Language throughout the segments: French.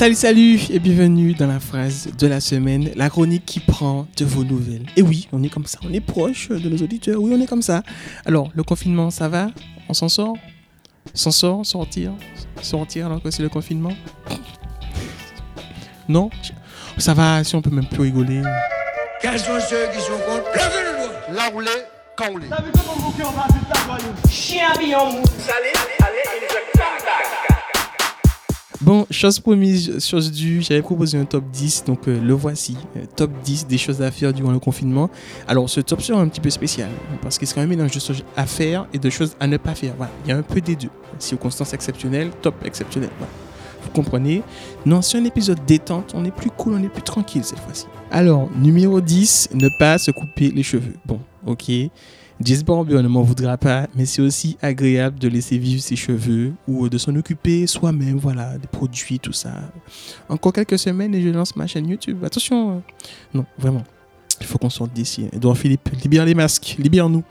Salut, salut et bienvenue dans la phrase de la semaine, la chronique qui prend de vos nouvelles. Et oui, on est comme ça, on est proche de nos auditeurs, oui, on est comme ça. Alors, le confinement, ça va? On s'en sort? S'en sort Sortir Sortir alors que c'est le confinement? Non? Ça va, si on peut même plus rigoler. Quels sont ceux qui sont contre? Levez le doigt Là où l'est, quand on l'est. Chien habillé mou. Bon, chose promise, chose due, j'avais proposé un top 10, donc euh, le voici. Euh, top 10 des choses à faire durant le confinement. Alors, ce top sera un petit peu spécial, parce qu'il sera un mélange de choses à faire et de choses à ne pas faire. Voilà, il y a un peu des deux. Circonstances exceptionnelles, top exceptionnel. Vous comprenez? Non, c'est un épisode détente, on est plus cool, on est plus tranquille cette fois-ci. Alors, numéro 10, ne pas se couper les cheveux. Bon, ok. Jess Barber ne m'en voudra pas, mais c'est aussi agréable de laisser vivre ses cheveux ou de s'en occuper soi-même, voilà, des produits, tout ça. Encore quelques semaines et je lance ma chaîne YouTube. Attention, euh, non, vraiment, il faut qu'on sorte d'ici. Edouard Philippe, libère les masques, libère-nous.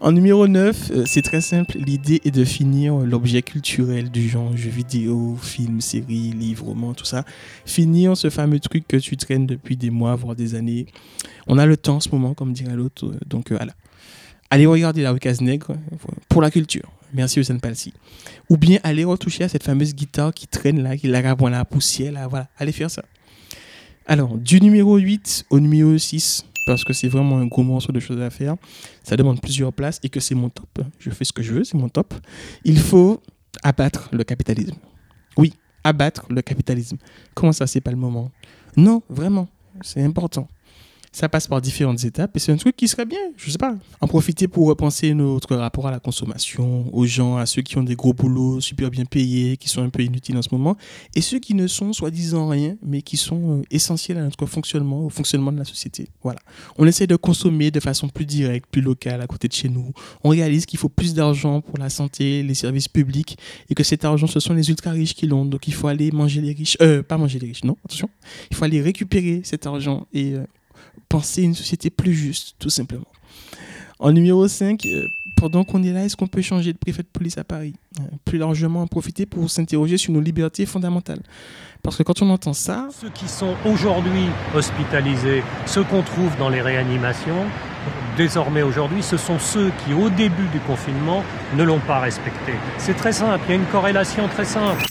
En numéro 9, euh, c'est très simple, l'idée est de finir l'objet culturel du genre jeux vidéo, films, séries, livres, romans, tout ça. Finir ce fameux truc que tu traînes depuis des mois, voire des années. On a le temps en ce moment, comme dirait l'autre, euh, donc voilà. Allez regarder la Wicas Nègre pour la culture. Merci Hussein Palsi. Ou bien allez retoucher à cette fameuse guitare qui traîne là, qui la la poussière là, voilà. Allez faire ça. Alors, du numéro 8 au numéro 6, parce que c'est vraiment un gros morceau de choses à faire, ça demande plusieurs places et que c'est mon top. Je fais ce que je veux, c'est mon top. Il faut abattre le capitalisme. Oui, abattre le capitalisme. Comment ça, c'est pas le moment? Non, vraiment, c'est important ça passe par différentes étapes et c'est un truc qui serait bien, je sais pas. En profiter pour repenser notre rapport à la consommation, aux gens, à ceux qui ont des gros boulots super bien payés, qui sont un peu inutiles en ce moment, et ceux qui ne sont soi-disant rien, mais qui sont euh, essentiels à notre fonctionnement, au fonctionnement de la société. Voilà. On essaie de consommer de façon plus directe, plus locale, à côté de chez nous. On réalise qu'il faut plus d'argent pour la santé, les services publics, et que cet argent, ce sont les ultra riches qui l'ont. Donc il faut aller manger les riches. Euh, pas manger les riches, non, attention. Il faut aller récupérer cet argent et euh, penser une société plus juste, tout simplement. En numéro 5, euh, pendant qu'on est là, est-ce qu'on peut changer de préfet de police à Paris? Euh, Plus largement, en profiter pour s'interroger sur nos libertés fondamentales. Parce que quand on entend ça, Ceux qui sont aujourd'hui hospitalisés, ceux qu'on trouve dans les réanimations, désormais aujourd'hui, ce sont ceux qui, au début du confinement, ne l'ont pas respecté. C'est très simple, il y a une corrélation très simple.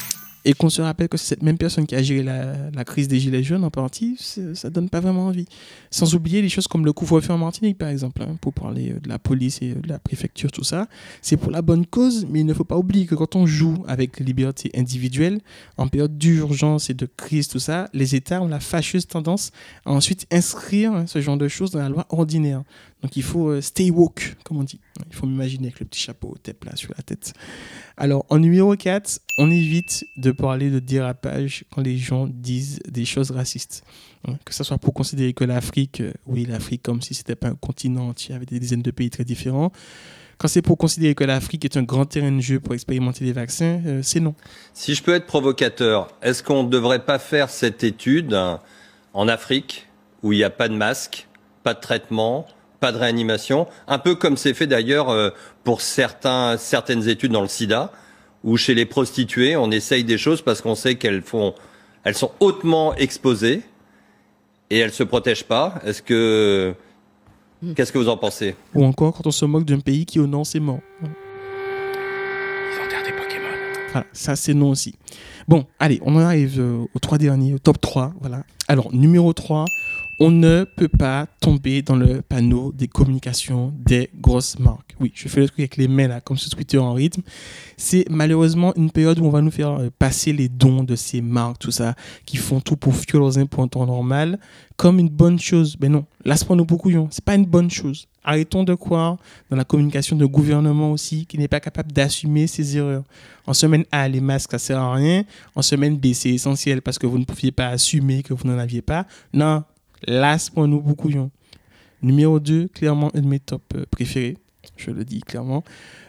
Et qu'on se rappelle que c'est cette même personne qui a géré la, la crise des Gilets jaunes en partie, ça donne pas vraiment envie. Sans oublier les choses comme le couvre-feu en Martinique, par exemple, hein, pour parler euh, de la police et euh, de la préfecture, tout ça. C'est pour la bonne cause, mais il ne faut pas oublier que quand on joue avec les libertés individuelles, en période d'urgence et de crise, tout ça, les États ont la fâcheuse tendance à ensuite inscrire hein, ce genre de choses dans la loi ordinaire. Donc il faut euh, stay woke, comme on dit. Il faut m'imaginer avec le petit chapeau tête là sur la tête. Alors, en numéro 4, on évite de parler de dérapage quand les gens disent des choses racistes. Que ce soit pour considérer que l'Afrique, euh, oui, l'Afrique comme si c'était pas un continent entier avec des dizaines de pays très différents. Quand c'est pour considérer que l'Afrique est un grand terrain de jeu pour expérimenter les vaccins, euh, c'est non. Si je peux être provocateur, est-ce qu'on ne devrait pas faire cette étude hein, en Afrique où il n'y a pas de masque, pas de traitement, pas de réanimation, un peu comme c'est fait d'ailleurs euh, pour certains, certaines études dans le sida, où chez les prostituées, on essaye des choses parce qu'on sait qu'elles font, elles sont hautement exposées et elles se protègent pas. Est-ce que, qu'est-ce que vous en pensez? Ou encore quand on se moque d'un pays qui honore ses morts. Voilà, ça c'est non aussi. Bon, allez, on en arrive euh, aux trois derniers, au top 3. Voilà. Alors, numéro 3, on ne peut pas tomber dans le panneau des communications des grosses marques. Oui, je fais le truc avec les mains là, comme sur Twitter en rythme. C'est malheureusement une période où on va nous faire euh, passer les dons de ces marques, tout ça, qui font tout pour fuir leurs impôts en temps normal, comme une bonne chose. Mais non, là, pas nous pour couillons. C'est pas une bonne chose. Arrêtons de croire dans la communication de gouvernement aussi qui n'est pas capable d'assumer ses erreurs. En semaine A, les masques, ça sert à rien. En semaine B, c'est essentiel parce que vous ne pouviez pas assumer que vous n'en aviez pas. Non, c'est pour nous beaucoup. Numéro 2, clairement un de mes top euh, préférés. Je le dis clairement.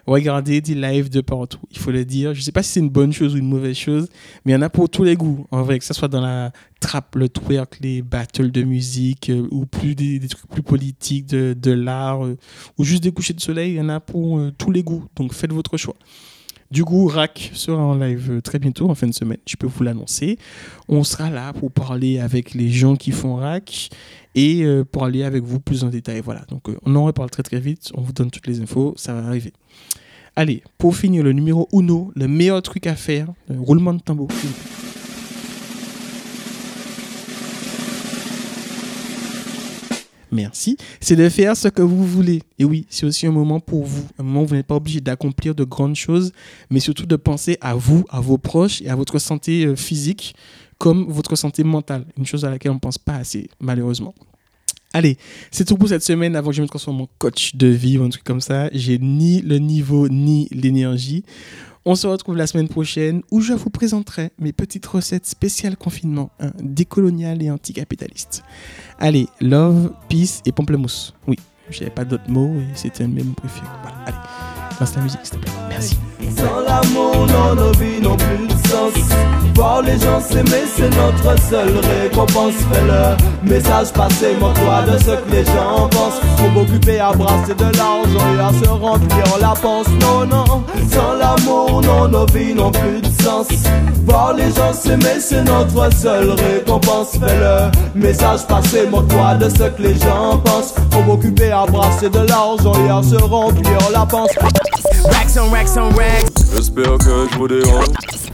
Regardez des lives de partout. Il faut le dire. Je ne sais pas si c'est une bonne chose ou une mauvaise chose, mais il y en a pour tous les goûts. En vrai, que ce soit dans la trap, le twerk, les battles de musique, euh, ou plus des, trucs plus politiques, de, de l'art, euh, ou juste des couchers de soleil, il y en a pour tous les goûts. Donc faites votre choix. Du coup, RAC sera en live euh, très bientôt, en fin de semaine, je peux vous l'annoncer. On sera là pour parler avec les gens qui font RAC et euh, pour aller avec vous plus en détail. Voilà, donc euh, on en reparle très très vite, on vous donne toutes les infos, ça va arriver. Allez, pour finir, le numéro uno, le meilleur truc à faire, le roulement de tambour. Merci. C'est de faire ce que vous voulez. Et oui, c'est aussi un moment pour vous. Un moment où vous n'êtes pas obligé d'accomplir de grandes choses, mais surtout de penser à vous, à vos proches et à votre santé euh, physique comme votre santé mentale. Une chose à laquelle on ne pense pas assez, malheureusement. Allez, c'est tout pour cette semaine avant que je me transforme en coach de vie ou un truc comme ça. J'ai ni le niveau ni l'énergie. On se retrouve la semaine prochaine où je vous présenterai mes petites recettes spéciales confinement, hein, décoloniales et anticapitalistes. Allez, love, peace et pamplemousse. Oui, j'avais pas d'autres mots et c'était mes mots préférés. Voilà, allez, lance la musique s'il te plaît. Merci. L'amour, non, nos vies n'ont plus de sens. Voir les gens s'aimer, c'est notre seule récompense. Fais le message passé, moque-toi de ce que les gens pensent. Faut m'occuper à brasser de l'argent et à se remplir la panse. Non, non, sans l'amour, non, nos vies n'ont plus de sens. Voir les gens s'aimer, c'est notre seule récompense. Fais le message passé, moque-toi de ce que les gens pensent. Faut m'occuper à brasser de l'argent et à se remplir la panse. Racks on racks on racks. J'espère que je vous dérange.